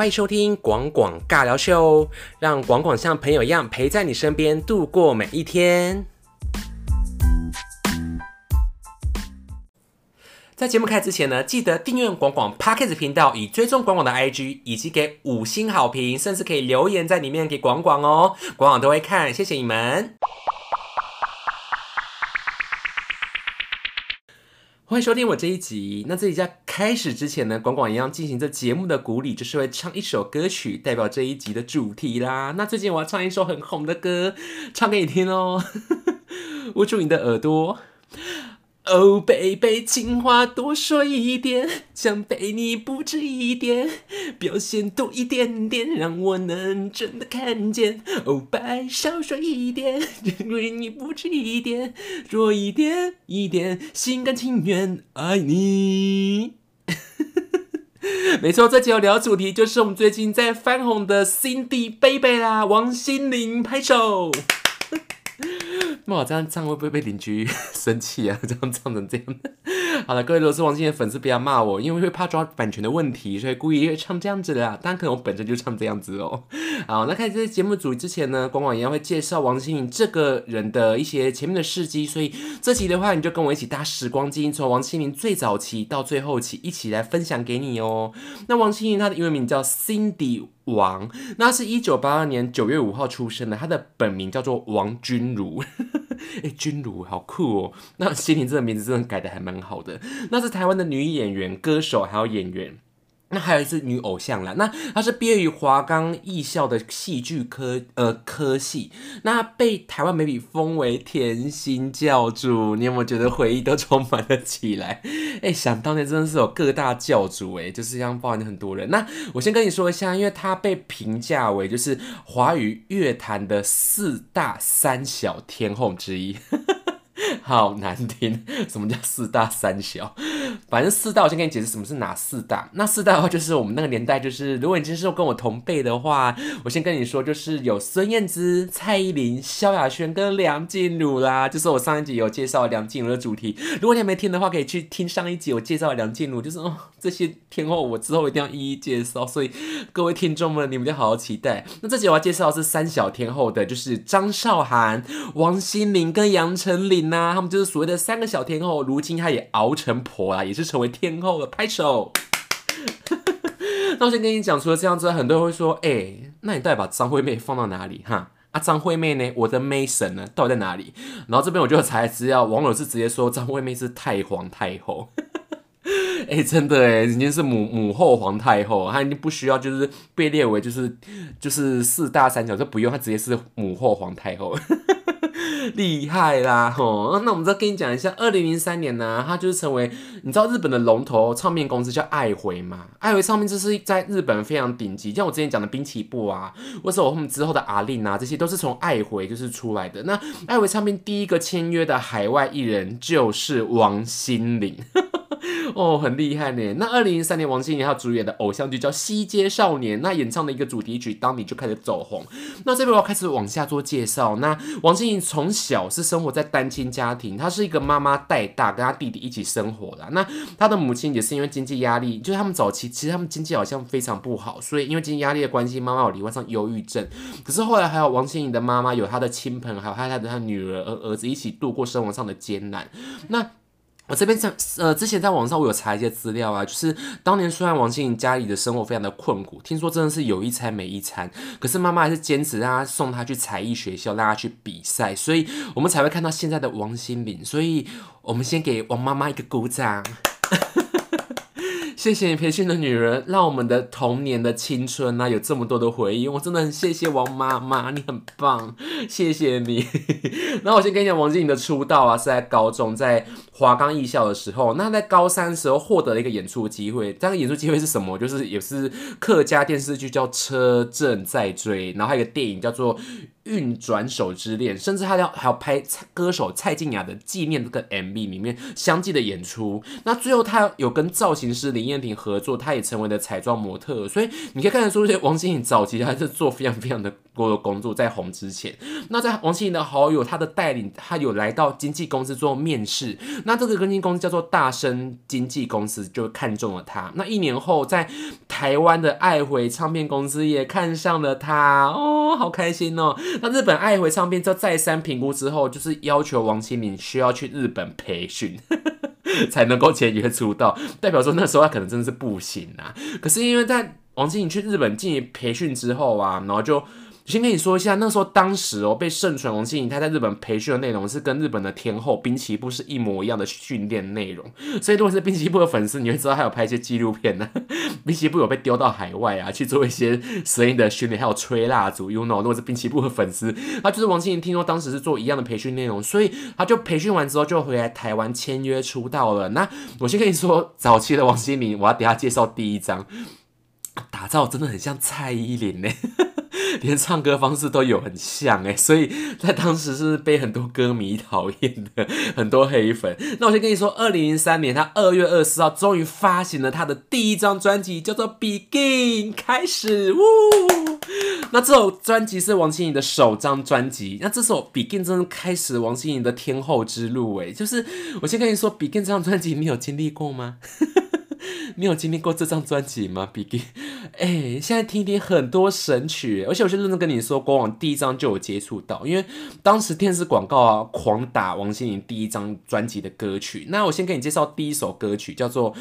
欢迎收听广广尬聊秀，让广广像朋友一样陪在你身边度过每一天。在节目开始之前呢，记得订阅广广 Podcast 频道，以追踪广广的 IG，以及给五星好评，甚至可以留言在里面给广广哦，广广都会看，谢谢你们。欢迎收听我这一集。那这一在开始之前呢，广广一样进行这节目的鼓励，就是会唱一首歌曲代表这一集的主题啦。那最近我要唱一首很红的歌，唱给你听哦，捂住你的耳朵。哦，baby，情话多说一点，想被你不止一点，表现多一点点，让我能真的看见。哦，白少说一点，因为你不止一点，多一点一点，心甘情愿爱你。没错，这集要聊主题就是我们最近在翻红的 Cindy Baby 啦，王心凌，拍手。那我这样唱会不会被邻居 生气啊？这样唱成这样。好了，各位罗斯王心凌的粉丝，不要骂我，因为会怕抓版权的问题，所以故意唱这样子的。当然，可能我本身就唱这样子哦。好，那开始这节目组之前呢，广广一样会介绍王心凌这个人的一些前面的事迹，所以这集的话，你就跟我一起搭时光机，从王心凌最早期到最后期，一起来分享给你哦。那王心凌她的英文名叫 Cindy。王，那是一九八二年九月五号出生的，他的本名叫做王君如。哎，君如好酷哦！那心凌这个名字真的改的还蛮好的。那是台湾的女演员、歌手，还有演员。那还有一是女偶像啦，那她是毕业于华冈艺校的戏剧科呃科系，那被台湾媒体封为甜心教主，你有没有觉得回忆都充满了起来？哎，想当年真的是有各大教主哎，就是这样包含很多人。那我先跟你说一下，因为她被评价为就是华语乐坛的四大三小天后之一。好难听，什么叫四大三小？反正四大，我先跟你解释什么是哪四大。那四大的话，就是我们那个年代，就是如果你今天是跟我同辈的话，我先跟你说，就是有孙燕姿、蔡依林、萧亚轩跟梁静茹啦。就是我上一集有介绍梁静茹的主题，如果你还没听的话，可以去听上一集我介绍梁静茹。就是哦，这些天后我之后一定要一一介绍，所以各位听众们，你们就好好期待。那这集我要介绍的是三小天后的，就是张韶涵、王心凌跟杨丞琳呐。他们就是所谓的三个小天后，如今她也熬成婆啦，也是成为天后了，拍手。那我先跟你讲，除了这样子，很多人会说，哎，那你到底把张惠妹放到哪里？哈啊，张惠妹呢？我的 May 神呢？到底在哪里？然后这边我就查资料，网友是直接说张惠妹是太皇太后。哎，真的哎，人家是母母后皇太后，她已经不需要就是被列为就是就是四大三角，就不用，她直接是母后皇太后。厉害啦吼！那我们再跟你讲一下，二零零三年呢，他就是成为你知道日本的龙头唱片公司叫爱回嘛？爱回唱片就是在日本非常顶级，像我之前讲的滨崎步啊，或是我们之后的阿令啊，这些都是从爱回就是出来的。那爱回唱片第一个签约的海外艺人就是王心凌。哦，很厉害呢。那二零零三年，王心凌她主演的偶像剧叫《西街少年》，那演唱的一个主题曲《当你》就开始走红。那这边我要开始往下做介绍。那王心凌从小是生活在单亲家庭，她是一个妈妈带大，跟她弟弟一起生活的。那她的母亲也是因为经济压力，就是他们早期其实他们经济好像非常不好，所以因为经济压力的关系，妈妈有罹患上忧郁症。可是后来还有王心凌的妈妈有她的亲朋，还有她的她女儿儿子一起度过生活上的艰难。那我这边在呃，之前在网上我有查一些资料啊，就是当年虽然王心凌家里的生活非常的困苦，听说真的是有一餐没一餐，可是妈妈还是坚持让她送她去才艺学校，让她去比赛，所以我们才会看到现在的王心凌。所以我们先给王妈妈一个鼓掌。谢谢你培训的女人，让我们的童年的青春呐有这么多的回忆。我真的很谢谢王妈妈，你很棒，谢谢你。那我先跟你讲，王心凌的出道啊是在高中，在华冈艺校的时候。那在高三时候获得了一个演出机会，这个演出机会是什么？就是也是客家电视剧叫《车震在追》，然后还有一个电影叫做。运转手之恋，甚至他要还要拍歌手蔡健雅的纪念这个 MV 里面相继的演出。那最后他有跟造型师林燕婷合作，他也成为了彩妆模特。所以你可以看得出，王心凌早期还是做非常非常的过的工作，在红之前。那在王心凌的好友他的带领，他有来到经纪公司做面试。那这个经纪公司叫做大生经纪公司，就看中了他。那一年后，在台湾的爱回唱片公司也看上了他，哦，好开心哦。那日本爱回唱片在再三评估之后，就是要求王心凌需要去日本培训。才能够签约出道，代表说那时候他可能真的是不行啊。可是因为在王心凌去日本进行培训之后啊，然后就。先跟你说一下，那时候当时哦被盛传王心凌她在日本培训的内容是跟日本的天后滨崎步是一模一样的训练内容，所以如果是滨崎步的粉丝，你会知道他有拍一些纪录片呢。滨崎步有被丢到海外啊去做一些声音的训练，还有吹蜡烛，you know。如果是滨崎步的粉丝，他就是王心凌，听说当时是做一样的培训内容，所以他就培训完之后就回来台湾签约出道了。那我先跟你说，早期的王心凌，我要等下介绍第一张，打造真的很像蔡依林呢。连唱歌方式都有很像哎，所以在当时是被很多歌迷讨厌的，很多黑粉。那我先跟你说，二零零三年他二月二十号终于发行了他的第一张专辑，叫做《Begin》，开始。呜，那这首专辑是王心凌的首张专辑。那这首《Begin》真的开始王心凌的天后之路哎，就是我先跟你说，《Begin》这张专辑你有经历过吗？你有经历过这张专辑吗？Begin，哎，现在听听很多神曲，而且我是认真跟你说，国王第一张就有接触到，因为当时电视广告啊狂打王心凌第一张专辑的歌曲。那我先给你介绍第一首歌曲，叫做《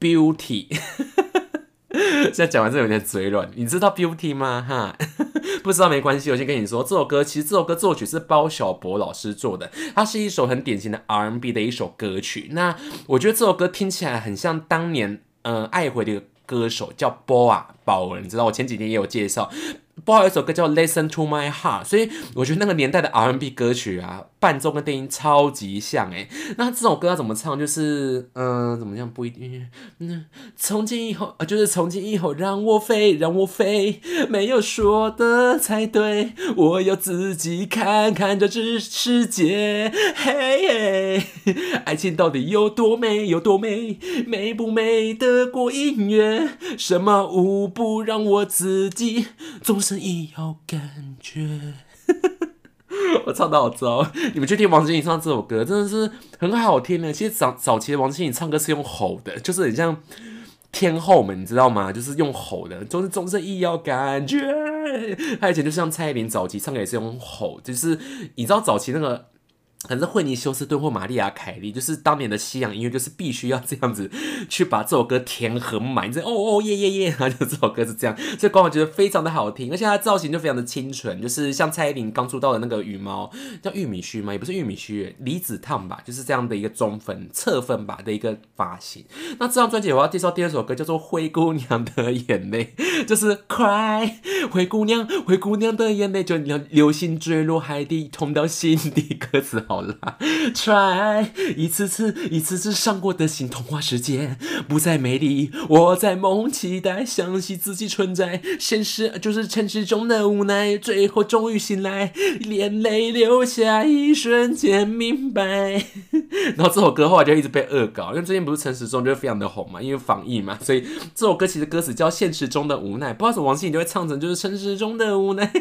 Beauty》。现在讲完这有点嘴软，你知道《Beauty》吗？哈，不知道没关系，我先跟你说，这首歌其实这首歌作曲是包小柏老师做的，它是一首很典型的 R&B 的一首歌曲。那我觉得这首歌听起来很像当年。嗯，爱回的一个歌手叫 Boa 啊宝文，你知道我前几天也有介绍。不好，有一首歌叫《Listen to My Heart》，所以我觉得那个年代的 R&B 歌曲啊，伴奏跟电音超级像诶。那这首歌要怎么唱？就是嗯，怎么样？不一定。嗯，从今以后，就是从今以后，让我飞，让我飞，没有说的才对，我要自己看看这世世界。嘿，爱情到底有多美，有多美？美不美得过音乐？什么舞不让我自己总是。一有感觉，我唱的好糟。你们去听王心凌唱这首歌，真的是很好听的。其实早早期的王心凌唱歌是用吼的，就是很像天后们，你知道吗？就是用吼的，就是总是一要感觉。他以前就像蔡依林早期唱歌也是用吼，就是你知道早期那个。可能是惠尼休斯顿或玛丽亚凯莉，就是当年的西洋音乐，就是必须要这样子去把这首歌填很满，这哦哦耶耶耶，然后就这首歌是这样，所以光我觉得非常的好听，而且它造型就非常的清纯，就是像蔡依林刚出道的那个羽毛叫玉米须吗？也不是玉米须，离子烫吧，就是这样的一个中分侧分吧的一个发型。那这张专辑 我要介绍第二首歌叫做《灰姑娘的眼泪》，就是 Cry 灰姑娘，灰姑娘的眼泪就流流星坠落海底，痛到心底，歌词好。好啦，try 一次次一次次伤过的心，童话世界不再美丽。我在梦期待，相信自己存在，现实就是现实中的无奈。最后终于醒来，眼泪流下，一瞬间明白。然后这首歌后来就一直被恶搞，因为最近不是陈时中就非常的红嘛，因为防疫嘛，所以这首歌其实歌词叫现实中的无奈，不知道什么王心凌就会唱成就是现实中的无奈。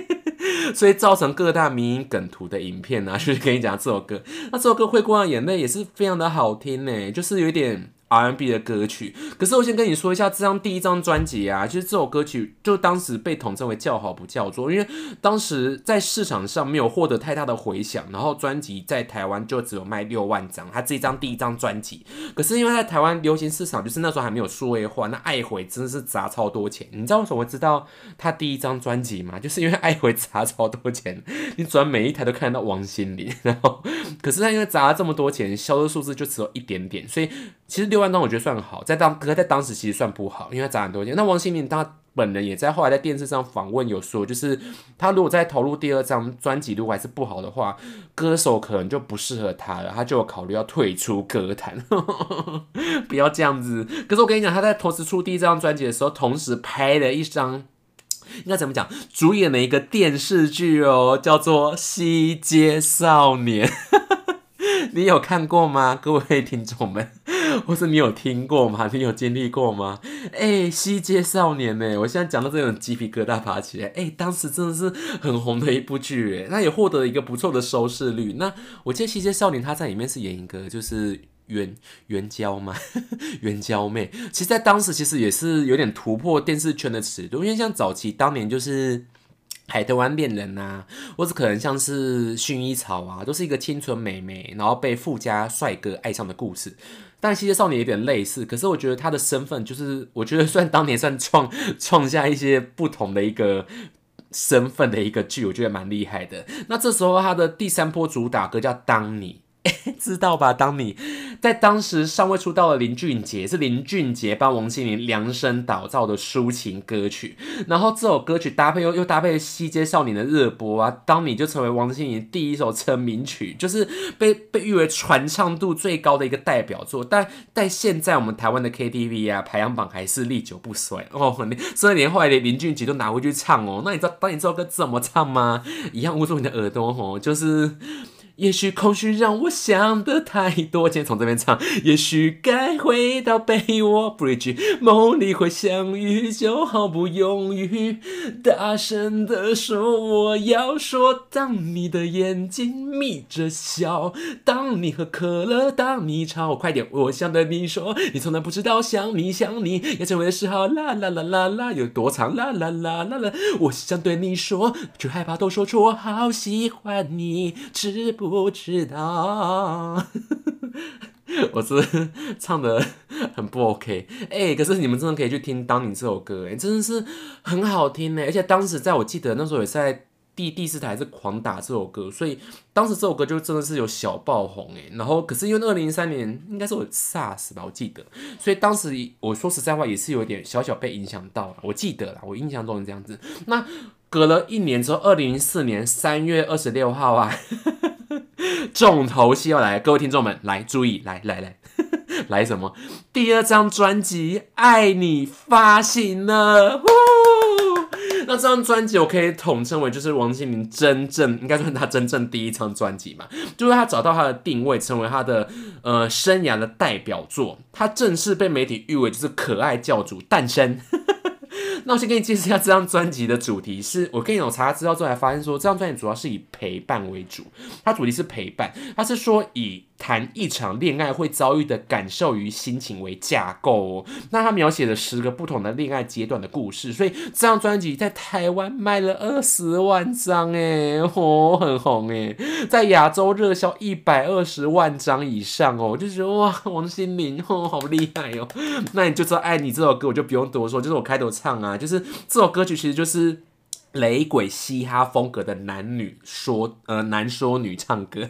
所以造成各大民营梗图的影片啊，就是跟你讲这首歌。那这首歌《灰姑娘眼泪》也是非常的好听呢，就是有点。R&B 的歌曲，可是我先跟你说一下，这张第一张专辑啊，就是这首歌曲就当时被统称为叫好不叫座，因为当时在市场上没有获得太大的回响，然后专辑在台湾就只有卖六万张，他这一张第一张专辑，可是因为在台湾流行市场就是那时候还没有数位化，那爱回真的是砸超多钱，你知道为什么会知道他第一张专辑吗？就是因为爱回砸超多钱，你转每一台都看得到王心凌，然后可是他因为砸了这么多钱，销售数字就只有一点点，所以其实六。万张我觉得算好，在当可在当时其实算不好，因为砸很多钱。那王心凌她本人也在后来在电视上访问有说，就是她如果再投入第二张专辑，如果还是不好的话，歌手可能就不适合她了，她就有考虑要退出歌坛，不要这样子。可是我跟你讲，她在同时出第一张专辑的时候，同时拍了一张，应该怎么讲，主演了一个电视剧哦，叫做《西街少年》。你有看过吗，各位听众们？或是你有听过吗？你有经历过吗？哎，西街少年呢？我现在讲到这种鸡皮疙瘩爬起来。哎，当时真的是很红的一部剧，哎，那也获得了一个不错的收视率。那我记得西街少年他在里面是演一个就是援援交嘛，援交 妹。其实，在当时其实也是有点突破电视圈的尺度，因为像早期当年就是海豚湾恋人呐，或者可能像是薰衣草啊，都是一个清纯美眉，然后被富家帅哥爱上的故事。但《西街少年》有点类似，可是我觉得他的身份就是，我觉得 算当年算创创下一些不同的一个身份的一个剧，我觉得蛮厉害的。那这时候他的第三波主打歌叫《当你》。知道吧？当你在当时尚未出道的林俊杰，是林俊杰帮王心凌量身打造的抒情歌曲。然后这首歌曲搭配又又搭配《西街少年》的热播啊，当你就成为王心凌第一首成名曲，就是被被誉为传唱度最高的一个代表作。但在现在我们台湾的 KTV 啊排行榜还是历久不衰哦，甚至连后来连林俊杰都拿回去唱哦。那你知道当你这首歌怎么唱吗？一样捂住你的耳朵哦，就是。也许空虚让我想的太多，今天从这边唱。也许该回到被窝，Bridge，梦里会相遇，就毫不犹豫，大声的说我要说。当你的眼睛眯着笑，当你喝可乐，当你吵，我快点，我想对你说，你从来不知道想你想你也成为了嗜好。啦啦啦啦啦，有多长？啦啦啦啦啦，我想对你说，却害怕都说出我好喜欢你，知不？不知道，我是唱的很不 OK 哎，可是你们真的可以去听《当你》这首歌哎，真的是很好听呢，而且当时在我记得那时候也是在第第四台是狂打这首歌，所以当时这首歌就真的是有小爆红哎。然后可是因为二零零三年应该是我 SARS 吧，我记得，所以当时我说实在话也是有点小小被影响到了，我记得啦，我印象中是这样子。那隔了一年之后，二零零四年三月二十六号啊。重头戏要来，各位听众们来注意，来来来，来什么？第二张专辑《爱你》发行了，那这张专辑我可以统称为就是王心凌真正应该算她真正第一张专辑嘛，就是她找到她的定位，成为她的呃生涯的代表作，她正式被媒体誉为就是可爱教主诞生。那我先给你介绍一下这张专辑的主题，是我跟你有查资料之后才发现说，这张专辑主要是以陪伴为主，它主题是陪伴，它是说以。谈一场恋爱会遭遇的感受与心情为架构，那他描写了十个不同的恋爱阶段的故事，所以这张专辑在台湾卖了二十万张，哎，哦，很红哎，在亚洲热销一百二十万张以上哦，我就觉得哇，王心凌哦，好厉害哦，那你就知道爱你这首歌，我就不用多说，就是我开头唱啊，就是这首歌曲其实就是雷鬼嘻哈风格的男女说，呃，男说女唱歌。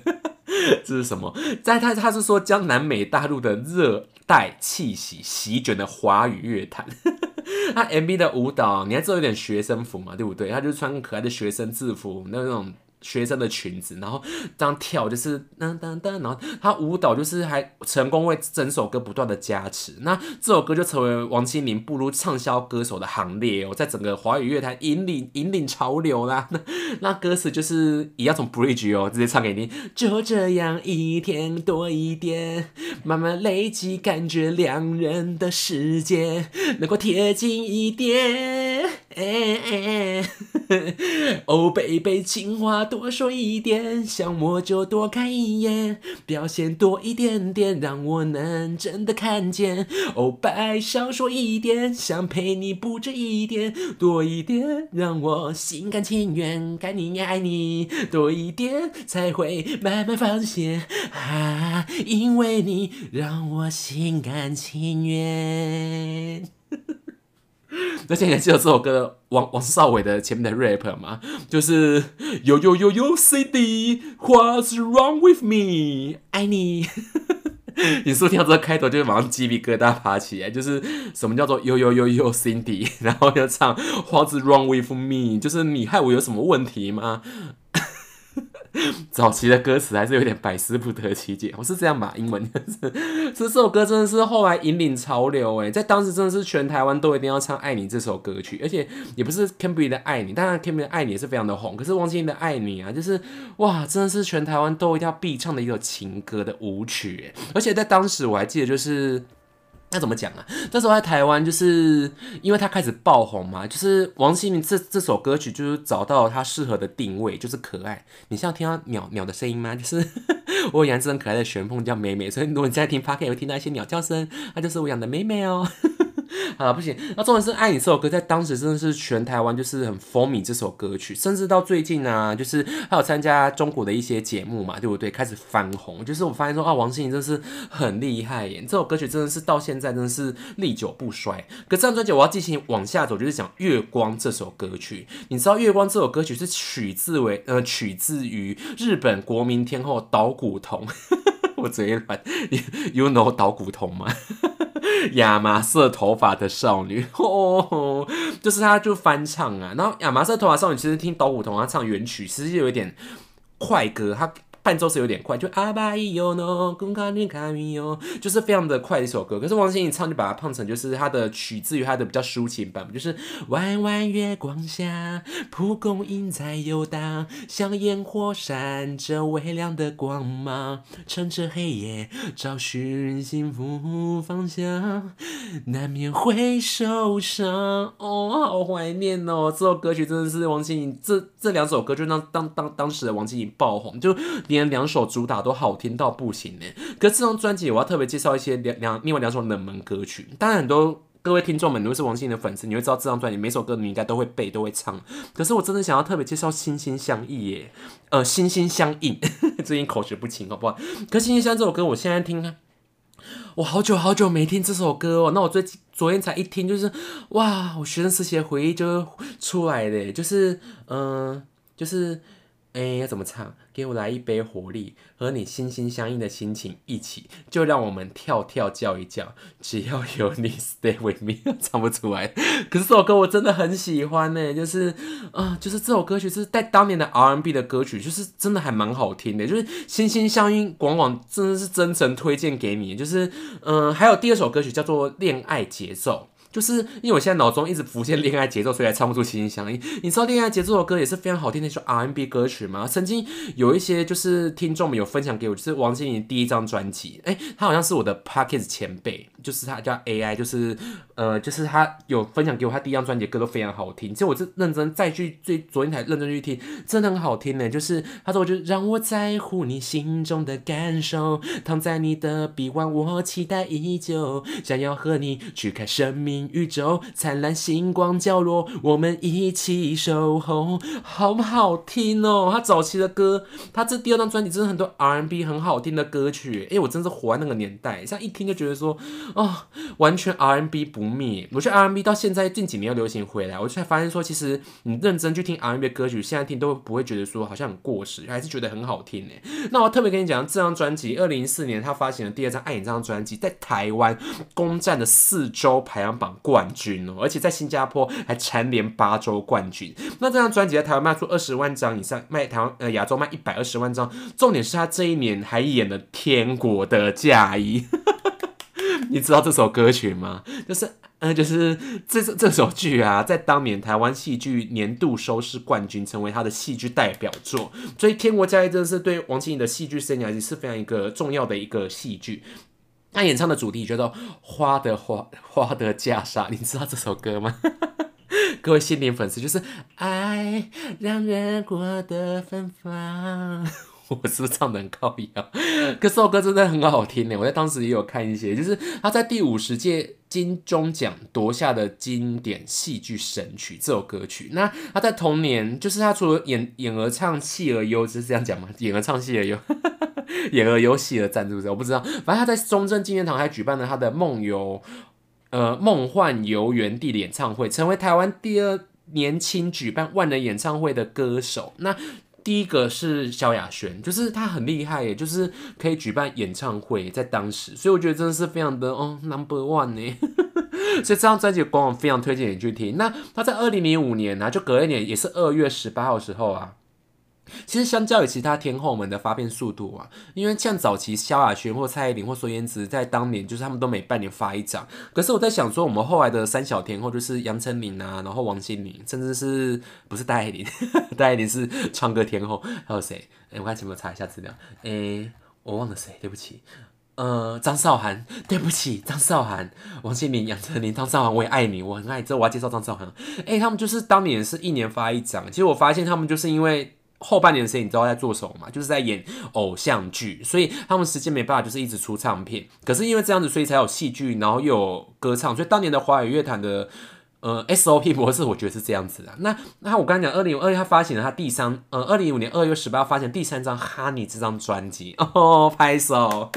这是什么？在他他是说江南美大陆的热带气息席卷的华语乐坛。他 MV 的舞蹈，你还知道有点学生服嘛，对不对？他就穿可爱的学生制服，那种。学生的裙子，然后这样跳就是噔噔噔，然后他舞蹈就是还成功为整首歌不断的加持，那这首歌就成为王心凌步入畅销歌手的行列哦，在整个华语乐坛引领引领潮流啦。那 那歌词就是也要从 bridge 哦直接唱给你，就这样一天多一点，慢慢累积，感觉两人的世界能够贴近一点。哦，baby，情话多说一点，想我就多看一眼，表现多一点点，让我能真的看见。哦，白少说一点，想陪你不止一点，多一点让我心甘情愿，该你爱你多一点，才会慢慢发现啊，因为你让我心甘情愿。那现在记得这首歌王王少伟的前面的 rap 吗？就是 YOYOYOYOCD，what's wrong with me？爱你。你是不是听到这个开头，就会马上鸡皮疙瘩爬起来。就是什么叫做呦呦呦呦 Cindy，然后要唱 What's wrong with me？就是你害我有什么问题吗？早期的歌词还是有点百思不得其解，我是这样吧？英文是 这首歌真的是后来引领潮流哎，在当时真的是全台湾都一定要唱《爱你》这首歌曲，而且也不是 c a m b r y 的《爱你》，当然 c a m b r y 的《爱你》也是非常的红，可是王心凌的《爱你》啊，就是哇，真的是全台湾都一定要必唱的一首情歌的舞曲哎，而且在当时我还记得就是。那怎么讲啊？那时候在台湾，就是因为他开始爆红嘛，就是王心凌这这首歌曲就是找到他适合的定位，就是可爱。你想要听到鸟鸟的声音吗？就是 我养只很可爱的玄凤叫美美，所以如果你在听八 k 也会听到一些鸟叫声，那就是我养的美美哦。啊，不行。那重点是《爱你》这首歌，在当时真的是全台湾就是很风靡这首歌曲，甚至到最近呢，就是还有参加中国的一些节目嘛，对不对？开始翻红。就是我发现说啊，王心凌真的是很厉害耶！这首歌曲真的是到现在真的是历久不衰。可这张专辑我要进行往下走，就是讲《月光》这首歌曲。你知道《月光》这首歌曲是取自为呃取自于日本国民天后岛谷瞳。我嘴软，You know 岛谷瞳吗？亚麻色头发的少女，哦，就是她就翻唱啊，然后亚麻色头发少女其实听岛谷瞳她唱原曲，其实有一点快歌，她。伴奏是有点快，就阿巴伊哟诺，公卡尼卡米哟，就是非常的快的一首歌。可是王心凌唱就把它唱成，就是它的取自于它的比较抒情版本，就是弯弯月光下，蒲公英在游荡，像烟火闪着微亮的光芒，趁着黑夜找寻幸福方向，难免会受伤。哦，好怀念哦！这首歌曲真的是王心凌，这这两首歌就让当当当时的王心凌爆红，就。连两首主打都好听到不行呢。可这张专辑我要特别介绍一些两两另外两首冷门歌曲。当然很多各位听众们如果是王心凌的粉丝，你会知道这张专辑每首歌你应该都会背都会唱。可是我真的想要特别介绍《心心相印》耶，呃，《心心相印》最近口齿不清好不好？可《心心相印》这首歌我现在听，我好久好久没听这首歌哦。那我最昨天才一听，就是哇，我学生时期的回忆就出来了，就是嗯，就是。哎，要怎么唱？给我来一杯活力，和你心心相印的心情一起，就让我们跳跳叫一叫。只要有你，Stay with me，唱不出来。可是这首歌我真的很喜欢呢，就是啊，就是这首歌曲是在当年的 R&B 的歌曲，就是真的还蛮好听的。就是心心相印，广广真的是真诚推荐给你。就是嗯，还有第二首歌曲叫做《恋爱节奏》。就是因为我现在脑中一直浮现恋爱节奏，所以才唱不出心心相印。你知道恋爱节奏的歌也是非常好听的一首 R&B 歌曲吗？曾经有一些就是听众们有分享给我，就是王心凌第一张专辑，哎，他好像是我的 Pockets 前辈，就是他叫 AI，就是呃，就是他有分享给我，他第一张专辑歌都非常好听。其实我是认真再去最昨天才认真去听，真的很好听呢。就是他说，我就让我在乎你心中的感受，躺在你的臂弯，我期待已久，想要和你去看生命。宇宙灿烂星光角落，我们一起守候，好好听哦！他早期的歌，他这第二张专辑真的很多 R&B 很好听的歌曲，哎，我真是活在那个年代，像一听就觉得说，哦，完全 R&B 不灭。我觉得 R&B 到现在近几年又流行回来，我才发现说，其实你认真去听 R&B 的歌曲，现在听都不会觉得说好像很过时，还是觉得很好听呢。那我特别跟你讲，这张专辑二零一四年他发行的第二张《爱你》这张专辑，在台湾攻占了四周排行榜。冠军哦，而且在新加坡还蝉联八周冠军。那这张专辑在台湾卖出二十万张以上，卖台湾呃亚洲卖一百二十万张。重点是他这一年还演了《天国的嫁衣》，你知道这首歌曲吗？就是呃，就是这这首剧啊，在当年台湾戏剧年度收视冠军，成为他的戏剧代表作。所以《天国嫁衣》真的是对王心凌的戏剧生涯也是非常一个重要的一个戏剧。他演唱的主题叫做《花的花花的嫁纱》，你知道这首歌吗？各位心灵粉丝，就是爱让人过得芬芳。我是不是唱的很高雅？可是这首歌真的很好听呢。我在当时也有看一些，就是他在第五十届金钟奖夺下的经典戏剧神曲这首歌曲。那他在同年，就是他除了演演而唱戏而优，是这样讲吗？演而唱戏而优。演而游戏而赞助者，我不知道。反正他在中正纪念堂还举办了他的梦游，呃，梦幻游园地的演唱会，成为台湾第二年轻举办万人演唱会的歌手。那第一个是萧亚轩，就是她很厉害耶，就是可以举办演唱会，在当时，所以我觉得真的是非常的哦，number one 呢。所以这张专辑官网非常推荐你去听。那他在二零零五年呢，就隔一年，也是二月十八号时候啊。其实相较于其他天后们的发片速度啊，因为像早期萧亚轩或蔡依林或孙燕姿在当年，就是他们都每半年发一张。可是我在想说，我们后来的三小天后就是杨丞琳啊，然后王心凌，甚至是不是戴爱玲？戴爱玲是唱歌天后，还有谁？哎，我看有没有查一下资料。哎，我忘了谁，对不起。呃，张韶涵，对不起，张韶涵，王心凌、杨丞琳、张韶涵，我也爱你，我很爱。之后我要介绍张韶涵。哎，他们就是当年是一年发一张。其实我发现他们就是因为。后半年的时间，你知道在做什么吗？就是在演偶像剧，所以他们时间没办法，就是一直出唱片。可是因为这样子，所以才有戏剧，然后又有歌唱。所以当年的华语乐坛的呃 SOP 模式，我觉得是这样子的。那那我刚才讲，二零二一他发行了他第三呃二零一五年二月十八发行第三张《哈尼》这张专辑哦，拍手。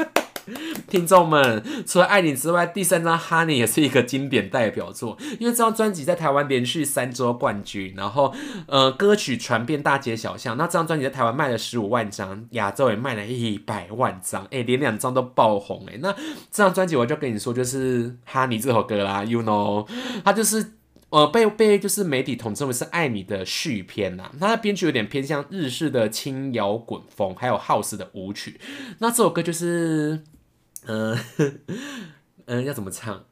听众们，除了爱你之外，第三张《Honey》也是一个经典代表作，因为这张专辑在台湾连续三周冠军，然后呃歌曲传遍大街小巷。那这张专辑在台湾卖了十五万张，亚洲也卖了一百万张，哎，连两张都爆红哎。那这张专辑我就跟你说，就是《Honey》这首歌啦，You know，它就是呃被被就是媒体统称为是爱你的续篇呐。它的编曲有点偏向日式的轻摇滚风，还有 House 的舞曲。那这首歌就是。嗯嗯，要怎么唱？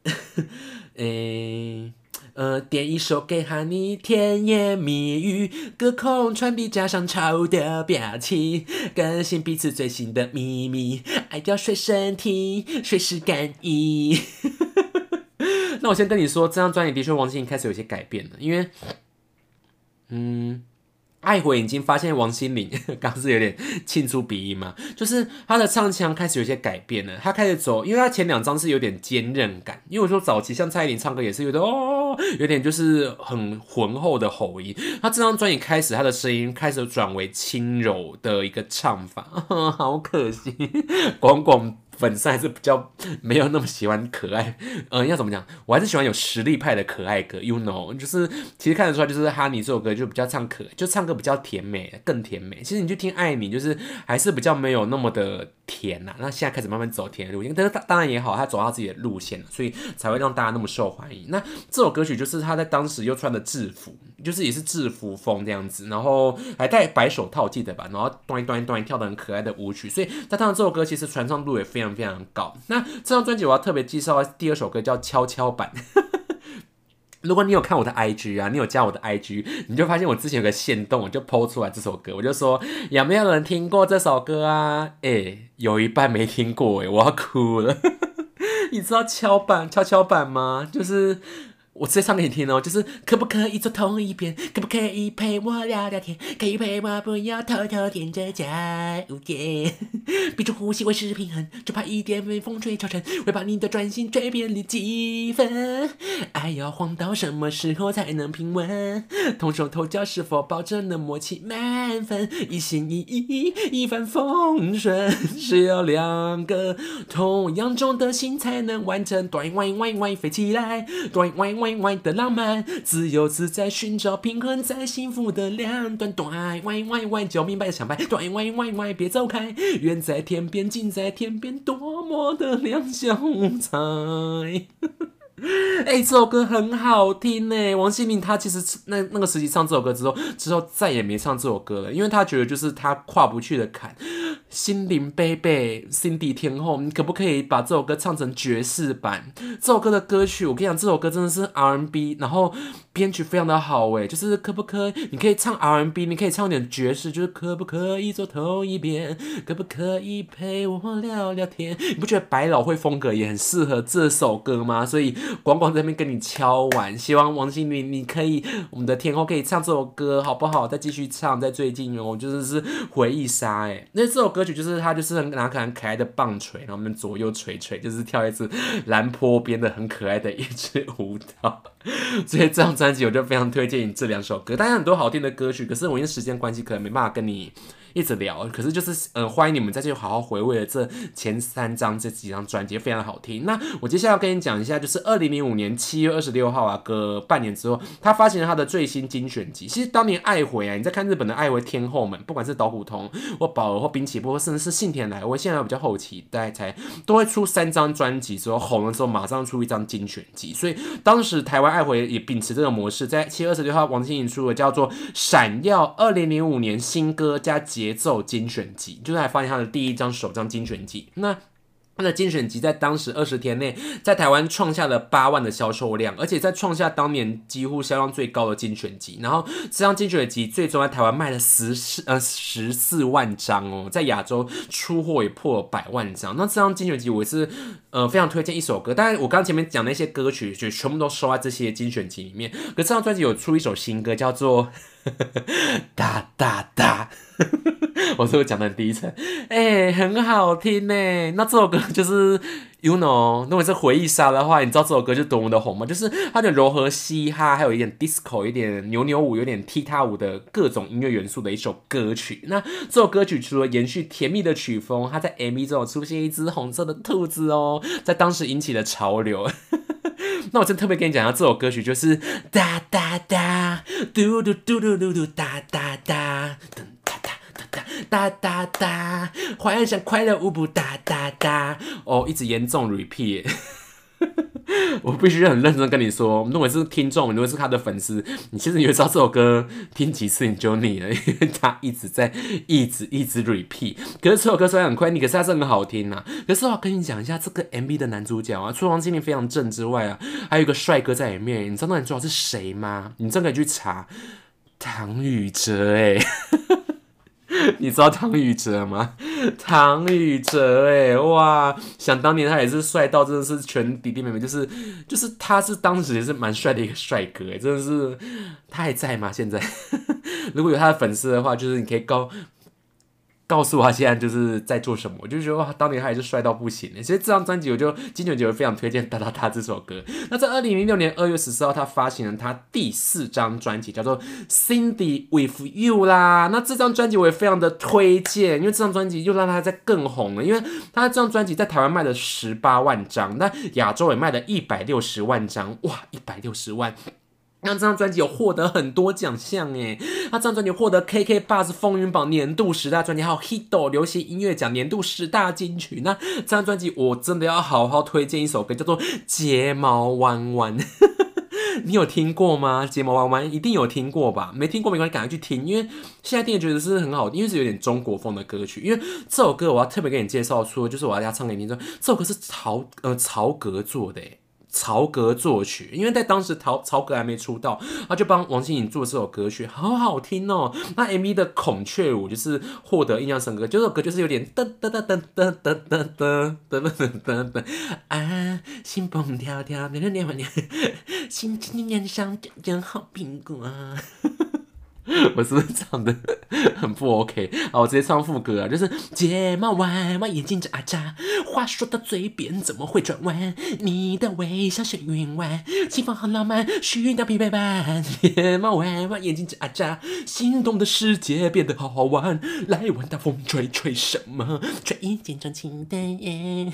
诶，呃，点一首给哈尼，甜言蜜语，隔空传递，加上超的表情，更新彼此最新的秘密，爱掉随身听，随时感应。那我先跟你说，这张专辑的确，王心凌开始有些改变了，因为，嗯。爱回已经发现王心凌 刚是有点沁出鼻音嘛，就是他的唱腔开始有些改变了，他开始走，因为他前两张是有点坚韧感，因为我说早期像蔡依林唱歌也是有点哦，有点就是很浑厚的喉音，他这张专辑开始他的声音开始转为轻柔的一个唱法，好可惜，广广。粉丝还是比较没有那么喜欢可爱，嗯，要怎么讲？我还是喜欢有实力派的可爱歌，you know，就是其实看得出来，就是哈尼这首歌就比较唱可，就唱歌比较甜美，更甜美。其实你就听爱你，就是还是比较没有那么的甜呐。那现在开始慢慢走甜的路线，但是当然也好，他走到自己的路线，所以才会让大家那么受欢迎。那这首歌曲就是他在当时又穿的制服，就是也是制服风这样子，然后还戴白手套，记得吧？然后端一端一端跳的很可爱的舞曲，所以他唱的这首歌其实传唱度也非常。非常高。那这张专辑我要特别介绍第二首歌叫《跷跷板》。如果你有看我的 IG 啊，你有加我的 IG，你就发现我之前有个线动，我就抛出来这首歌，我就说有没有人听过这首歌啊？哎，有一半没听过哎，我要哭了。你知道跷板跷跷板吗？就是。我直接唱给你听哦，就是可不可以坐同一边？可不可以陪我聊聊天？可以陪我不要偷偷踮着脚尖，屏住呼吸维持平衡，就怕一点微风吹潮沉，会把你的专心吹变零几分。爱要晃到什么时候才能平稳？同手同脚是否保证能默契满分？一心一意一帆风顺，是要两个同样重的心才能完成。短弯弯弯飞起来，短弯弯。歪歪的浪漫，自由自在，寻找平衡在幸福的两端。对，歪歪歪，就明白想白。对，歪歪歪，别走开。远在天边，近在天边，多么的两小无猜。哎，这首歌很好听呢。王心凌她其实那那个时期唱这首歌之后，之后再也没唱这首歌了，因为她觉得就是她跨不去的坎。心灵贝贝，Cindy 天后，你可不可以把这首歌唱成爵士版？这首歌的歌曲，我跟你讲，这首歌真的是 R&B，然后编曲非常的好诶，就是可不可以？你可以唱 R&B，你可以唱点爵士，就是可不可以坐同一边？可不可以陪我聊聊天？你不觉得百老汇风格也很适合这首歌吗？所以广广这边跟你敲完，希望王心凌你可以，我们的天后可以唱这首歌，好不好？再继续唱，在最近哦，就是是回忆杀诶，那这首歌曲。就是他，就是拿可很可爱的棒槌，然后我们左右捶捶，就是跳一支蓝坡边的很可爱的一支舞蹈。所以这张专辑我就非常推荐你这两首歌。当然很多好听的歌曲，可是我因为时间关系，可能没办法跟你一直聊。可是就是呃，欢迎你们再去好好回味了这前三张这几张专辑，非常好听。那我接下来要跟你讲一下，就是二零零五年七月二十六号啊，隔半年之后，他发行了他的最新精选集。其实当年爱回啊，你在看日本的爱回天后们，不管是岛虎通或宝儿或滨崎步，甚至是信田来，我现在比较后期，大概才都会出三张专辑之后红了之后，马上出一张精选集。所以当时台湾爱回也秉持这个模式，在七月二十六号，王心凌出了叫做《闪耀二零零五年新歌加节节奏精选集》，就是还发现他的第一张首张精选集。那他的精选集在当时二十天内，在台湾创下了八万的销售量，而且在创下当年几乎销量最高的精选集。然后这张精选集最终在台湾卖了十四呃十四万张哦，在亚洲出货也破百万张。那这张精选集我是呃非常推荐一首歌，但是我刚前面讲那些歌曲就全部都收在这些精选集里面。可这张专辑有出一首新歌，叫做哒哒哒。我是不是讲的很低沉？哎，很好听呢。那这首歌就是，you know，如果是回忆杀的话，你知道这首歌就多么的红吗？就是它的柔和嘻哈，还有一点 disco，一点扭扭舞，有点踢踏舞的各种音乐元素的一首歌曲。那这首歌曲除了延续甜蜜的曲风，它在 MV 中出现一只红色的兔子哦，在当时引起了潮流。那我真特别跟你讲一下，这首歌曲就是哒哒哒，嘟嘟嘟嘟嘟嘟哒哒哒。噔哒哒哒，哒哒，花样想快乐舞步哒哒哒，哦，一直严重 repeat，我必须很认真跟你说，如果是听众，如果是他的粉丝，你其实你会知道这首歌听几次你就腻了，因为他一直在一直一直 repeat。可是这首歌虽然很快腻，可是它是很好听呐。可是我跟你讲一下，这个 MV 的男主角啊，除了王心凌非常正之外啊，还有一个帅哥在里面，你知道那男主角是谁吗？你真可以去查，唐禹哲哎。你知道唐禹哲吗？唐禹哲，哎，哇！想当年他也是帅到真的是全弟弟妹妹，就是就是他是当时也是蛮帅的一个帅哥，哎，真的是他还在吗？现在 如果有他的粉丝的话，就是你可以告。告诉他现在就是在做什么，我就觉得哇，当年他也是帅到不行。其实这张专辑我就金九九非常推荐《哒哒哒》这首歌。那在二零零六年二月十四号，他发行了他第四张专辑，叫做《Cindy with You》啦。那这张专辑我也非常的推荐，因为这张专辑又让他在更红了。因为他这张专辑在台湾卖了十八万张，那亚洲也卖了一百六十万张，哇，一百六十万。那这张专辑有获得很多奖项诶，那这张专辑获得 KK Buzz 风云榜年度十大专辑，还有 Hito 流行音乐奖年度十大金曲。那这张专辑我真的要好好推荐一首歌，叫做《睫毛弯弯》。你有听过吗？睫毛弯弯一定有听过吧？没听过没关系，赶快去听，因为现在听觉得是很好，因为是有点中国风的歌曲。因为这首歌我要特别给你介绍说，就是我要唱给你听说，这首歌是曹呃曹格做的诶。曹格作曲，因为在当时曹曹格还没出道，他就帮王心凌做这首歌曲，好好听哦。那 MV 的孔雀舞就是获得印象深刻，这首歌就是有点噔噔噔噔噔噔噔噔噔噔噔噔啊，心蹦跳跳，年年年年，心情脸上真真好苹果。我是不是唱的很不 OK？好，我直接唱副歌啊，就是睫毛弯弯，眼睛眨眨，话说到嘴边怎么会转弯？你的微笑像云湾，清风好浪漫，需要疲惫伴。睫毛弯弯，眼睛眨眨，心动的世界变得好好玩。来玩大风吹吹什么？吹一件装清淡耶。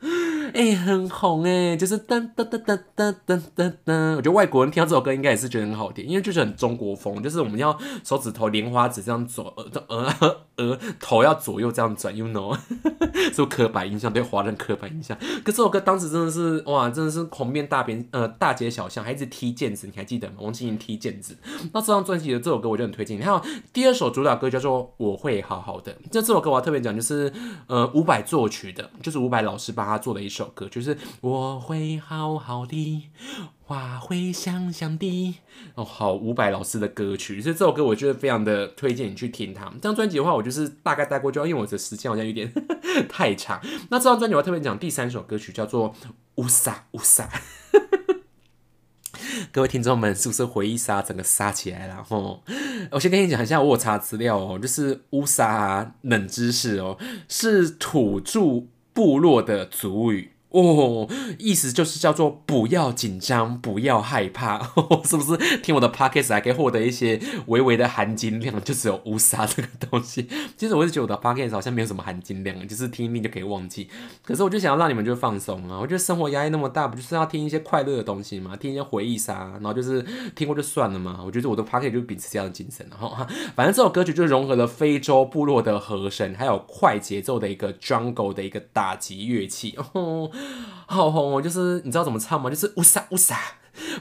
哎，很红哎，就是噔噔噔噔噔噔噔。我觉得外国人听到这首歌应该也是觉得很好听，因为就是很中国风，就是我们要手指头莲花指这样走，呃呃呃，头要左右这样转，you know，是不刻板印象对华人刻板印象。可这首歌当时真的是哇，真的是红遍大边呃大街小巷，还一直踢毽子，你还记得吗？王心凌踢毽子。那这张专辑的这首歌我就很推荐。还有第二首主打歌叫做《我会好好的》，那这首歌我要特别讲，就是呃伍佰作曲的，就是伍佰老师帮他做的一首。歌就是我会好好的，花会香香的哦，好伍佰老师的歌曲，所以这首歌我觉得非常的推荐你去听它。这张专辑的话，我就是大概带过就要，因为我的时间好像有点 太长。那这张专辑我特别讲第三首歌曲叫做乌萨乌萨，各位听众们是不是回忆杀整个杀起来了？吼，我先跟你讲一下，我查资料哦，就是乌萨冷知识哦，是土著。部落的族语。哦，意思就是叫做不要紧张，不要害怕，是不是？听我的 podcast 还可以获得一些微微的含金量，就只有乌沙这个东西。其实我是觉得我的 podcast 好像没有什么含金量，就是听一听就可以忘记。可是我就想要让你们就放松啊！我觉得生活压力那么大，不就是要听一些快乐的东西嘛？听一些回忆杀，然后就是听过就算了嘛。我觉得我的 podcast 就秉持这样的精神。然后，反正这首歌曲就融合了非洲部落的和声，还有快节奏的一个 jungle 的一个打击乐器。哦。好红哦！就是你知道怎么唱吗？就是乌撒乌撒，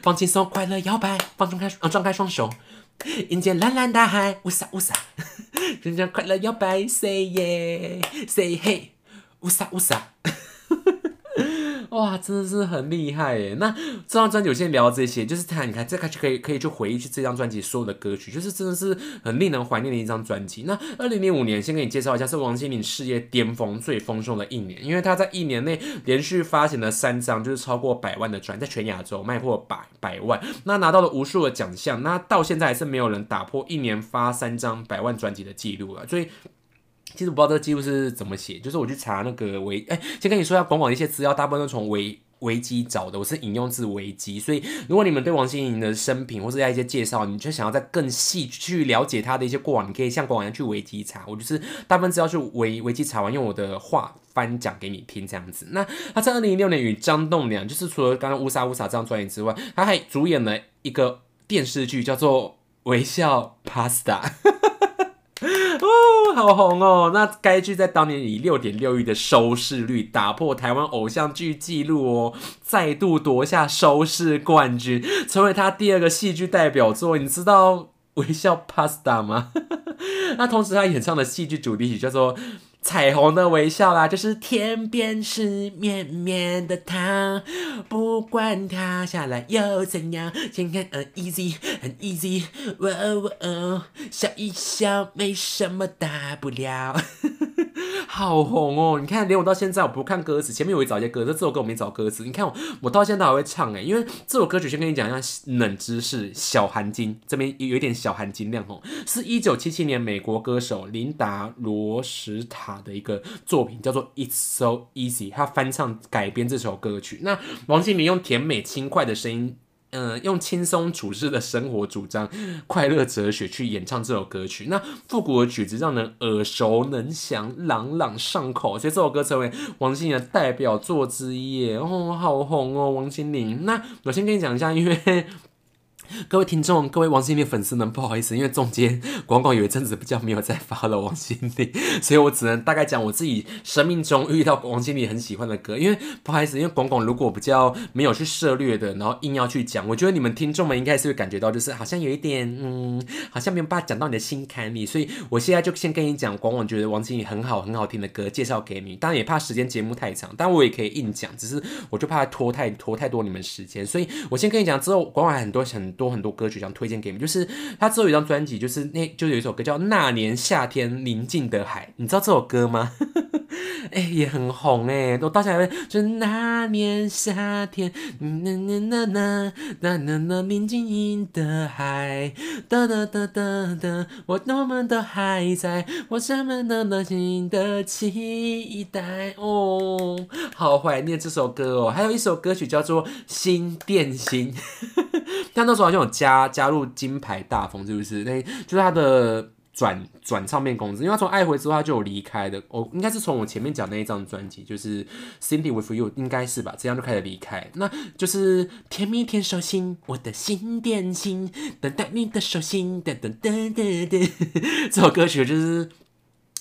放轻松，快乐摇摆，放松开，啊，张开双手，迎接蓝蓝大海，乌撒乌撒，真正快乐摇摆，say yeah，say hey，乌撒乌撒。哇，真的是很厉害耶！那这张专辑我先聊这些，就是他，你看这开始可以可以去回忆去这张专辑所有的歌曲，就是真的是很令人怀念的一张专辑。那二零零五年，先给你介绍一下，是王心凌事业巅峰最丰盛的一年，因为他在一年内连续发行了三张，就是超过百万的专，在全亚洲卖破百百万，那拿到了无数的奖项，那到现在还是没有人打破一年发三张百万专辑的记录了，所以。其实我不知道这个记录是怎么写，就是我去查那个维，哎，先跟你说一下广广一些资料，大部分都从维维基找的，我是引用自维基，所以如果你们对王心凌的生平或者一些介绍，你就想要再更细去了解她的一些过往，你可以像广一样去维基查，我就是大部分资料去维维基查完，用我的话翻讲给你听这样子。那他在二零一六年与张栋梁，就是除了刚刚乌沙乌沙这样专辑之外，他还主演了一个电视剧，叫做《微笑 Pasta》。哦，好红哦！那该剧在当年以六点六亿的收视率打破台湾偶像剧纪录哦，再度夺下收视冠军，成为他第二个戏剧代表作。你知道《微笑 Pasta》吗？那同时他演唱的戏剧主题曲叫做。彩虹的微笑啦，就是天边是绵绵的糖，不管塌下来又怎样，先看很 easy，很 easy，哦哦哦，笑一笑没什么大不了。好红哦！你看，连我到现在我不看歌词，前面我会找一些歌，这这首歌我没找歌词。你看我，我到现在还会唱哎，因为这首歌曲先跟你讲一下冷知识，小含金这边有一点小含金量哦，是一九七七年美国歌手琳达罗什塔的一个作品，叫做 It's So Easy，他翻唱改编这首歌曲。那王心凌用甜美轻快的声音。嗯，用轻松处事的生活主张快乐哲学去演唱这首歌曲，那复古的曲子让人耳熟能详、朗朗上口，所以这首歌成为王心凌的代表作之一。哦，好红哦，王心凌。那我先跟你讲一下，因为。各位听众，各位王心凌粉丝们，不好意思，因为中间广广有一阵子比较没有再发了王心凌，所以我只能大概讲我自己生命中遇到王心凌很喜欢的歌。因为不好意思，因为广广如果比较没有去涉略的，然后硬要去讲，我觉得你们听众们应该是会感觉到，就是好像有一点，嗯，好像没有办法讲到你的心坎里。所以我现在就先跟你讲，广广觉得王心凌很好很好听的歌介绍给你。当然也怕时间节目太长，但我也可以硬讲，只是我就怕拖太拖太多你们时间，所以我先跟你讲，之后广广很多很。多很多歌曲想推荐给你们，就是他之后有一张专辑，就是那就有一首歌叫《那年夏天宁静的海》，你知道这首歌吗？哎，也很红哎，我到现在就那年夏天，那那那那那那那宁静的海，哒哒哒哒哒，我我们都还在，我什么都能心的期待哦，好怀念这首歌哦。还有一首歌曲叫做《心电心》。像那时候好像有加加入金牌大风，是不是？那就是他的转转唱片公司，因为他从爱回之后他就有离开的。哦，应该是从我前面讲那一张专辑，就是《Cindy with You》，应该是吧？这样就开始离开。那就是甜蜜甜手心，我的心电心，等待你的手心，噔噔噔噔噔。这首歌曲就是。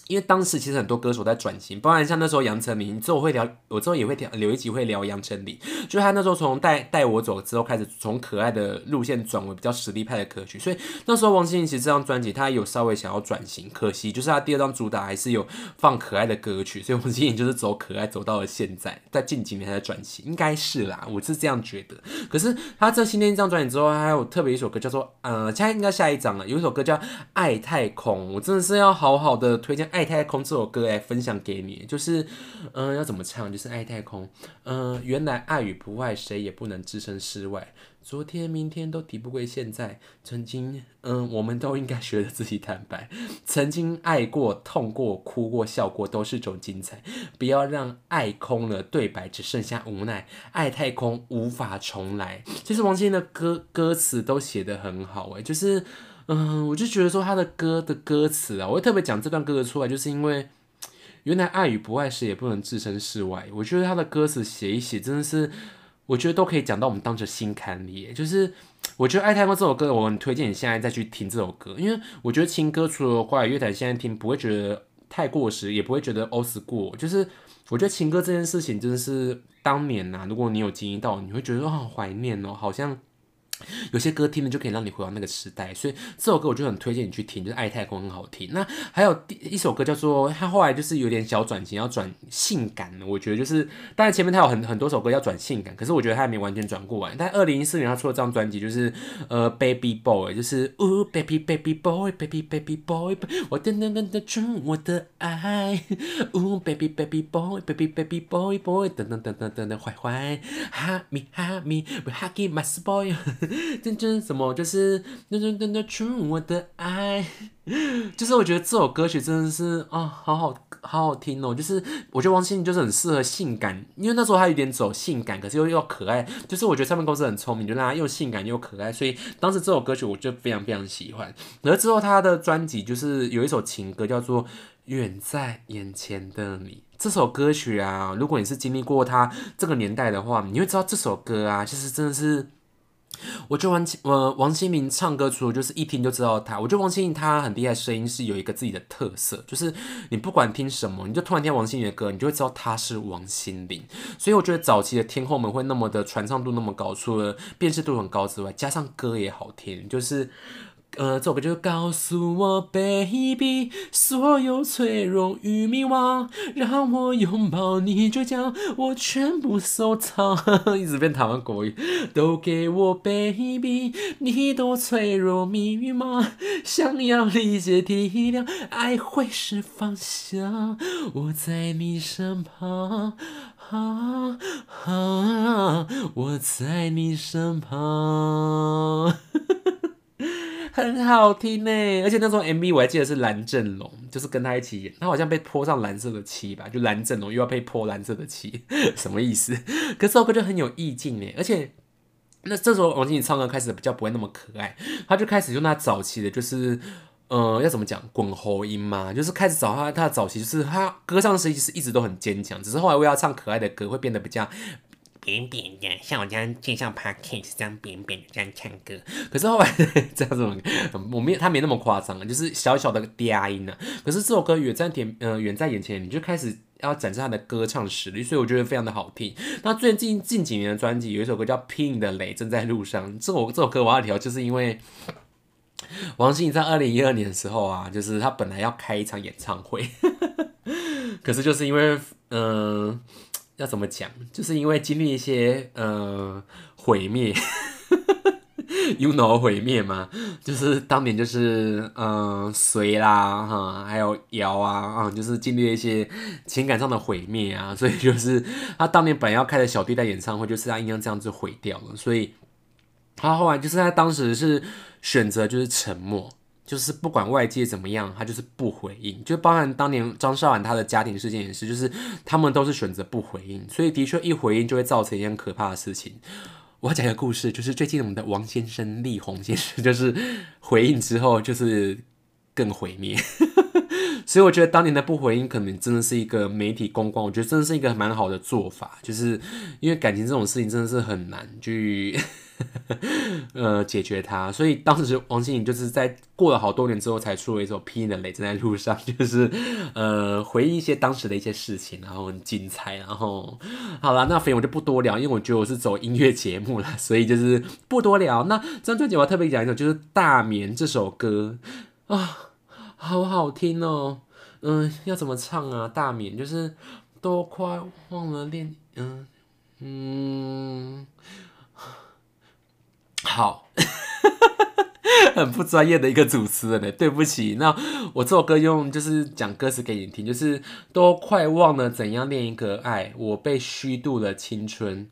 因为当时其实很多歌手在转型，包含像那时候杨丞琳，之后会聊，我之后也会聊，留一集会聊杨丞琳，就是他那时候从带带我走之后开始，从可爱的路线转为比较实力派的歌曲，所以那时候王心凌其实这张专辑他有稍微想要转型，可惜就是他第二张主打还是有放可爱的歌曲，所以王心凌就是走可爱走到了现在，在近几年才转型，应该是啦，我是这样觉得。可是他这新的一张专辑之后，还有特别一首歌叫做呃，现在应该下一张了，有一首歌叫《爱太空》，我真的是要好好的推荐。爱爱太空》这首歌来分享给你，就是嗯、要怎么唱？就是爱太空，嗯、原来爱与不爱，谁也不能置身事外。昨天、明天都敌不过现在。曾经，嗯，我们都应该学着自己坦白。曾经爱过、痛过、哭过、笑过，都是种精彩。不要让爱空了，对白只剩下无奈。爱太空，无法重来。其实王心凌的歌歌词都写得很好，诶，就是，嗯，我就觉得说他的歌的歌词啊，我会特别讲这段歌的出来，就是因为。原来爱与不爱时也不能置身事外。我觉得他的歌词写一写，真的是，我觉得都可以讲到我们当着心坎里。就是我觉得《爱太空》这首歌，我很推荐你现在再去听这首歌，因为我觉得情歌除了华语乐坛现在听不会觉得太过时，也不会觉得 old school。就是我觉得情歌这件事情真的是当年呐、如果你有经历到，你会觉得好怀念哦，好像。有些歌听了就可以让你回到那个时代，所以这首歌我就很推荐你去听，就是《爱太空》很好听。那还有第一首歌叫做，他后来就是有点小转型，要转性感了。我觉得就是，当然前面他有很很多首歌要转性感，可是我觉得他还没完全转过来。但二零一四年他出了这张专辑，就是呃 Baby Boy，就是哦 Baby Baby Boy Baby Baby Boy，我等等等等出我的爱，哦 Baby Baby Boy Baby Baby Boy Boy，等等等等等等坏坏，哈咪哈咪，We Huggy My Boy。真真什么就是噔噔噔噔出我的爱，就是我觉得这首歌曲真的是啊、好好好好听哦。就是我觉得王心凌就是很适合性感，因为那时候她有点走性感，可是又又可爱。就是我觉得唱片公司很聪明，就让她又性感又可爱，所以当时这首歌曲我就非常非常喜欢。而之后她的专辑就是有一首情歌叫做《远在眼前的你》。这首歌曲啊，如果你是经历过他这个年代的话，你会知道这首歌啊，其实真的是。我觉得王清呃王心凌唱歌，除了就是一听就知道他，我觉得王心凌他很厉害，声音是有一个自己的特色，就是你不管听什么，你就突然听王心凌的歌，你就会知道他是王心凌。所以我觉得早期的天后们会那么的传唱度那么高，除了辨识度很高之外，加上歌也好听，就是。呃，这首歌就告诉我，baby，所有脆弱与迷惘，让我拥抱你倔强，我全部收藏。一直变台湾国语，都给我，baby，你多脆弱迷茫，想要理解体谅，爱会是方向，我在你身旁。啊啊！我在你身旁。很好听呢，而且那时候 MV 我还记得是蓝正龙，就是跟他一起演，他好像被泼上蓝色的漆吧，就蓝正龙又要被泼蓝色的漆，什么意思？可是这首歌就很有意境呢，而且那这时候王心凌唱歌开始比较不会那么可爱，他就开始用他早期的，就是呃要怎么讲滚喉音嘛，就是开始找他他的早期，就是他歌唱时期是一直都很坚强，只是后来为了唱可爱的歌，会变得比较。扁扁的，像我这样介绍 podcast 这样扁扁的这样唱歌，可是后来这样子，我没他没那么夸张啊，就是小小的嗲音呢。可是这首歌远在眼呃远在眼前，你就开始要展示他的歌唱实力，所以我觉得非常的好听。那最近近几年的专辑有一首歌叫《拼的雷正在路上》，这首这首歌我要调，就是因为王心凌在二零一二年的时候啊，就是他本来要开一场演唱会，可是就是因为嗯。要怎么讲？就是因为经历一些呃毁灭，you know 毁灭嘛，就是当年就是嗯隋啦哈，还有瑶啊啊，就是经历了一些情感上的毁灭啊，所以就是他当年本来要开的小弟在演唱会，就是他硬要这样子毁掉了，所以他后来就是他当时是选择就是沉默。就是不管外界怎么样，他就是不回应。就包含当年张韶涵她的家庭事件也是，就是他们都是选择不回应。所以的确一回应就会造成一件可怕的事情。我要讲一个故事，就是最近我们的王先生力宏先生，就是回应之后就是更毁灭。所以我觉得当年的不回应，可能真的是一个媒体公关，我觉得真的是一个蛮好的做法。就是因为感情这种事情真的是很难去。呃，解决它，所以当时王心凌就是在过了好多年之后才出了一首《拼命的雷正在路上》，就是呃回忆一些当时的一些事情，然后很精彩，然后好了，那肥我就不多聊，因为我觉得我是走音乐节目了，所以就是不多聊。那这张专辑我要特别讲一首，就是《大眠》这首歌啊，好好听哦。嗯，要怎么唱啊？《大眠》就是都快忘了练，嗯嗯。好，很不专业的一个主持人呢，对不起。那我这首歌用就是讲歌词给你听，就是都快忘了怎样恋一个爱，我被虚度了青春。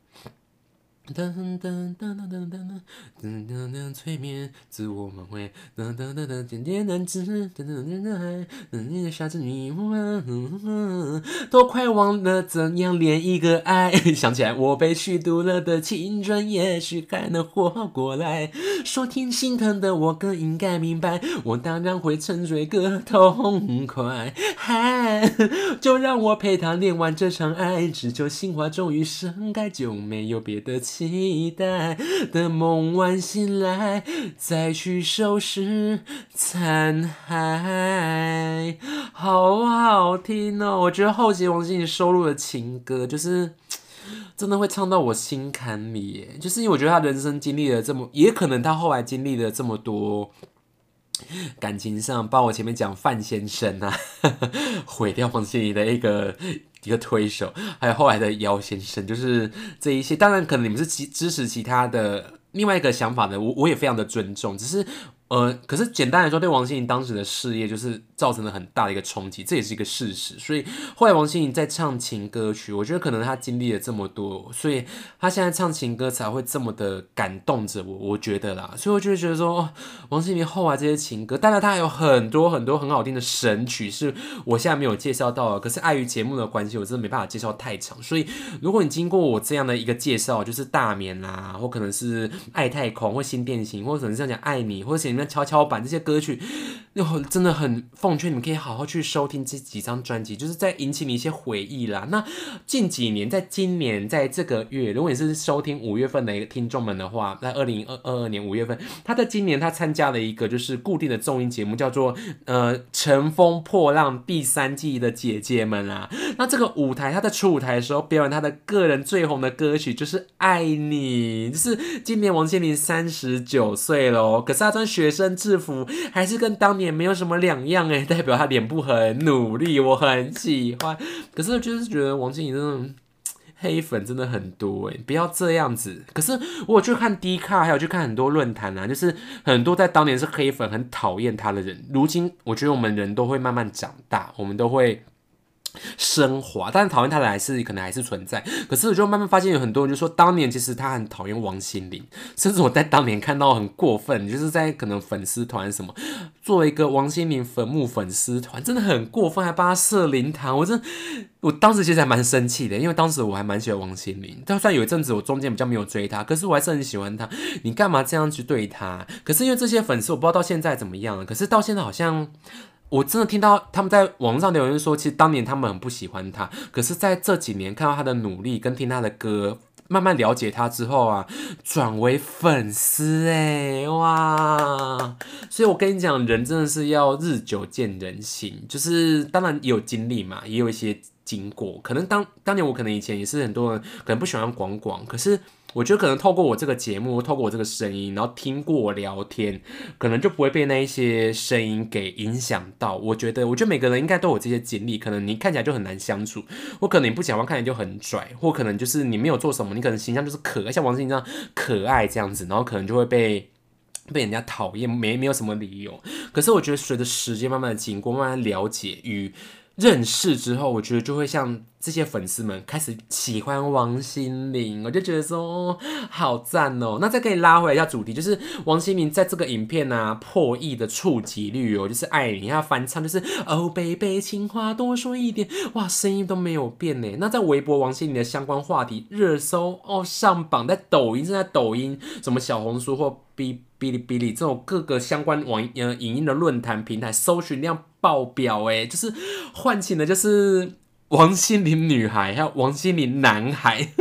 噔噔噔噔噔噔噔噔噔噔催眠自我挽回，噔噔噔噔点点难治，噔噔噔噔爱，你的傻子迷惘，都快忘了怎样恋一个爱。想起来我被虚度了的青春，也许还能活过来。说听心疼的我更应该明白，我当然会沉醉个痛快。嗨，就让我陪他恋完这场爱，只求心花终于盛开，就没有别的。期待的梦完醒来，再去收拾残骸。好好听哦！我觉得后期王心凌收录的情歌，就是 真的会唱到我心坎里。就是因为我觉得他人生经历了这么，也可能他后来经历了这么多感情上，包括我前面讲范先生啊，毁掉黄心怡的一个。一个推手，还有后来的姚先生，就是这一些。当然，可能你们是其支持其他的另外一个想法的，我我也非常的尊重。只是。呃，可是简单来说，对王心凌当时的事业就是造成了很大的一个冲击，这也是一个事实。所以后来王心凌在唱情歌曲，我觉得可能她经历了这么多，所以她现在唱情歌才会这么的感动着我。我觉得啦，所以我就觉得说，王心凌后来这些情歌，当然她还有很多很多很好听的神曲，是我现在没有介绍到的。可是碍于节目的关系，我真的没办法介绍太长。所以如果你经过我这样的一个介绍，就是大眠啦，或可能是爱太空，或新电行，或者可能是讲爱你，或者写。那跷跷板这些歌曲，又真的很奉劝你们可以好好去收听这几张专辑，就是在引起你一些回忆啦。那近几年，在今年，在这个月，如果你是收听五月份的一个听众们的话，在二零二二年五月份，他在今年他参加了一个就是固定的综艺节目，叫做呃《乘风破浪》第三季的姐姐们啊。那这个舞台，他在出舞台的时候表演他的个人最红的歌曲就是《爱你》，就是今年王心凌三十九岁喽，可是他穿学。学生制服还是跟当年没有什么两样哎，代表他脸部很努力，我很喜欢。可是就是觉得王心凌那种黑粉真的很多哎，不要这样子。可是我去看 D 卡，还有去看很多论坛啊，就是很多在当年是黑粉很讨厌他的人，如今我觉得我们人都会慢慢长大，我们都会。升华，但是讨厌他的还是可能还是存在。可是我就慢慢发现有很多人就说，当年其实他很讨厌王心凌，甚至我在当年看到很过分，就是在可能粉丝团什么做一个王心凌坟墓粉丝团，真的很过分，还帮他设灵堂。我真，我当时其实还蛮生气的，因为当时我还蛮喜欢王心凌，就算有一阵子我中间比较没有追他，可是我还是很喜欢他。你干嘛这样去对他？可是因为这些粉丝，我不知道到现在怎么样了。可是到现在好像。我真的听到他们在网上留言说，其实当年他们很不喜欢他，可是在这几年看到他的努力跟听他的歌，慢慢了解他之后啊，转为粉丝哎哇！所以我跟你讲，人真的是要日久见人心，就是当然也有经历嘛，也有一些经过，可能当当年我可能以前也是很多人可能不喜欢广广，可是。我觉得可能透过我这个节目，透过我这个声音，然后听过我聊天，可能就不会被那一些声音给影响到。我觉得，我觉得每个人应该都有这些经历。可能你看起来就很难相处，或可能你不讲话看起来就很拽，或可能就是你没有做什么，你可能形象就是可爱，像王心凌这样可爱这样子，然后可能就会被被人家讨厌，没没有什么理由。可是我觉得随着时间慢慢的经过，慢慢了解与。认识之后，我觉得就会像这些粉丝们开始喜欢王心凌，我就觉得说好赞哦。那再可以拉回来一下主题，就是王心凌在这个影片啊破亿的触及率哦，就是爱你，要翻唱就是 Oh baby，情话多说一点，哇，声音都没有变呢。那在微博王心凌的相关话题热搜哦上榜，在抖音正在抖音什么小红书或 B。哔哩哔哩这种各个相关网呃影音的论坛平台搜寻量爆表哎，就是唤起的就是王心凌女孩还有王心凌男孩。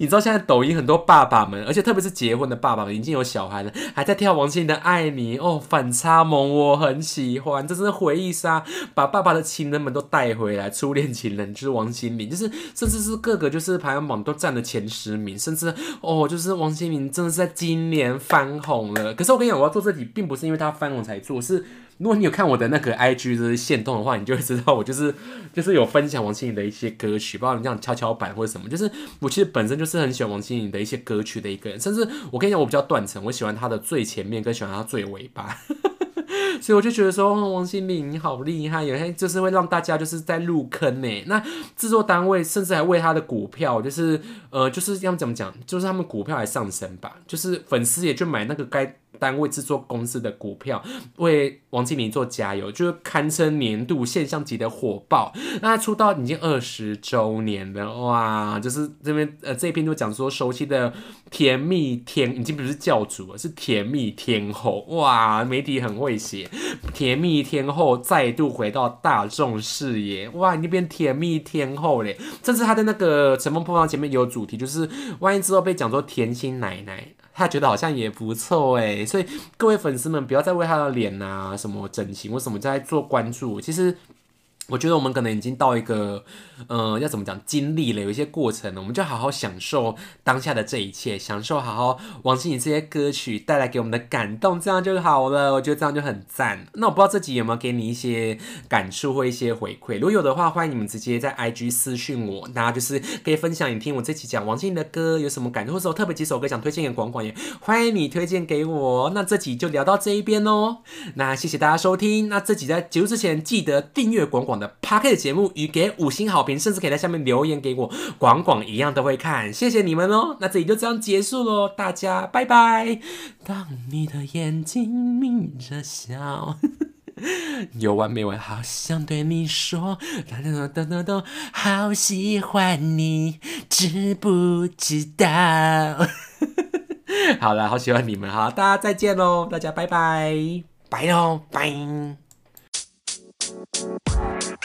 你知道现在抖音很多爸爸们，而且特别是结婚的爸爸们，已经有小孩了，还在跳王心凌的《爱你》哦，反差萌，我很喜欢，这是回忆杀，把爸爸的情人们都带回来，初恋情人就是王心凌，就是甚至是各个就是排行榜都占了前十名，甚至哦，就是王心凌真的是在今年翻红了。可是我跟你讲，我要做这题，并不是因为他翻红才做，是。如果你有看我的那个 IG 就是线动的话，你就会知道我就是 就是有分享王心凌的一些歌曲，包括你这样跷跷板或者什么。就是我其实本身就是很喜欢王心凌的一些歌曲的一个人，甚至我跟你讲，我比较断层，我喜欢她的最前面，跟喜欢她最尾巴。所以我就觉得说，王心凌你好厉害，有些就是会让大家就是在入坑呢。那制作单位甚至还为他的股票，就是呃，就是要怎么讲，就是他们股票还上升吧，就是粉丝也就买那个该。单位制作公司的股票为王心凌做加油，就是堪称年度现象级的火爆。那出道已经二十周年了，哇！就是这边呃这篇就讲说，熟悉的甜蜜天已经不是教主了，是甜蜜天后，哇！媒体很会写，甜蜜天后再度回到大众视野，哇！你变甜蜜天后嘞，甚至他的那个《乘风破浪》前面有主题，就是万一之后被讲做甜心奶奶。他觉得好像也不错哎，所以各位粉丝们不要再为他的脸啊什么整形为什么在做关注，其实。我觉得我们可能已经到一个，呃，要怎么讲，经历了有一些过程了，我们就好好享受当下的这一切，享受好好王心凌这些歌曲带来给我们的感动，这样就好了。我觉得这样就很赞。那我不知道这集有没有给你一些感触或一些回馈，如果有的话，欢迎你们直接在 IG 私讯我，大家就是可以分享你听我这期讲王心凌的歌有什么感受，或者我特别几首歌想推荐给广广也欢迎你推荐给我。那这集就聊到这一边哦。那谢谢大家收听。那这集在结束之前，记得订阅广广。的 p a r k 的节目与给五星好评，甚至可以在下面留言给我，广广一样都会看，谢谢你们哦。那这里就这样结束喽，大家拜拜。当你的眼睛眯着笑，有完没完？好想对你说，噔噔噔噔噔，好喜欢你，知不知道？好了，好喜欢你们哈，大家再见喽，大家拜拜，拜喽，拜。Bye.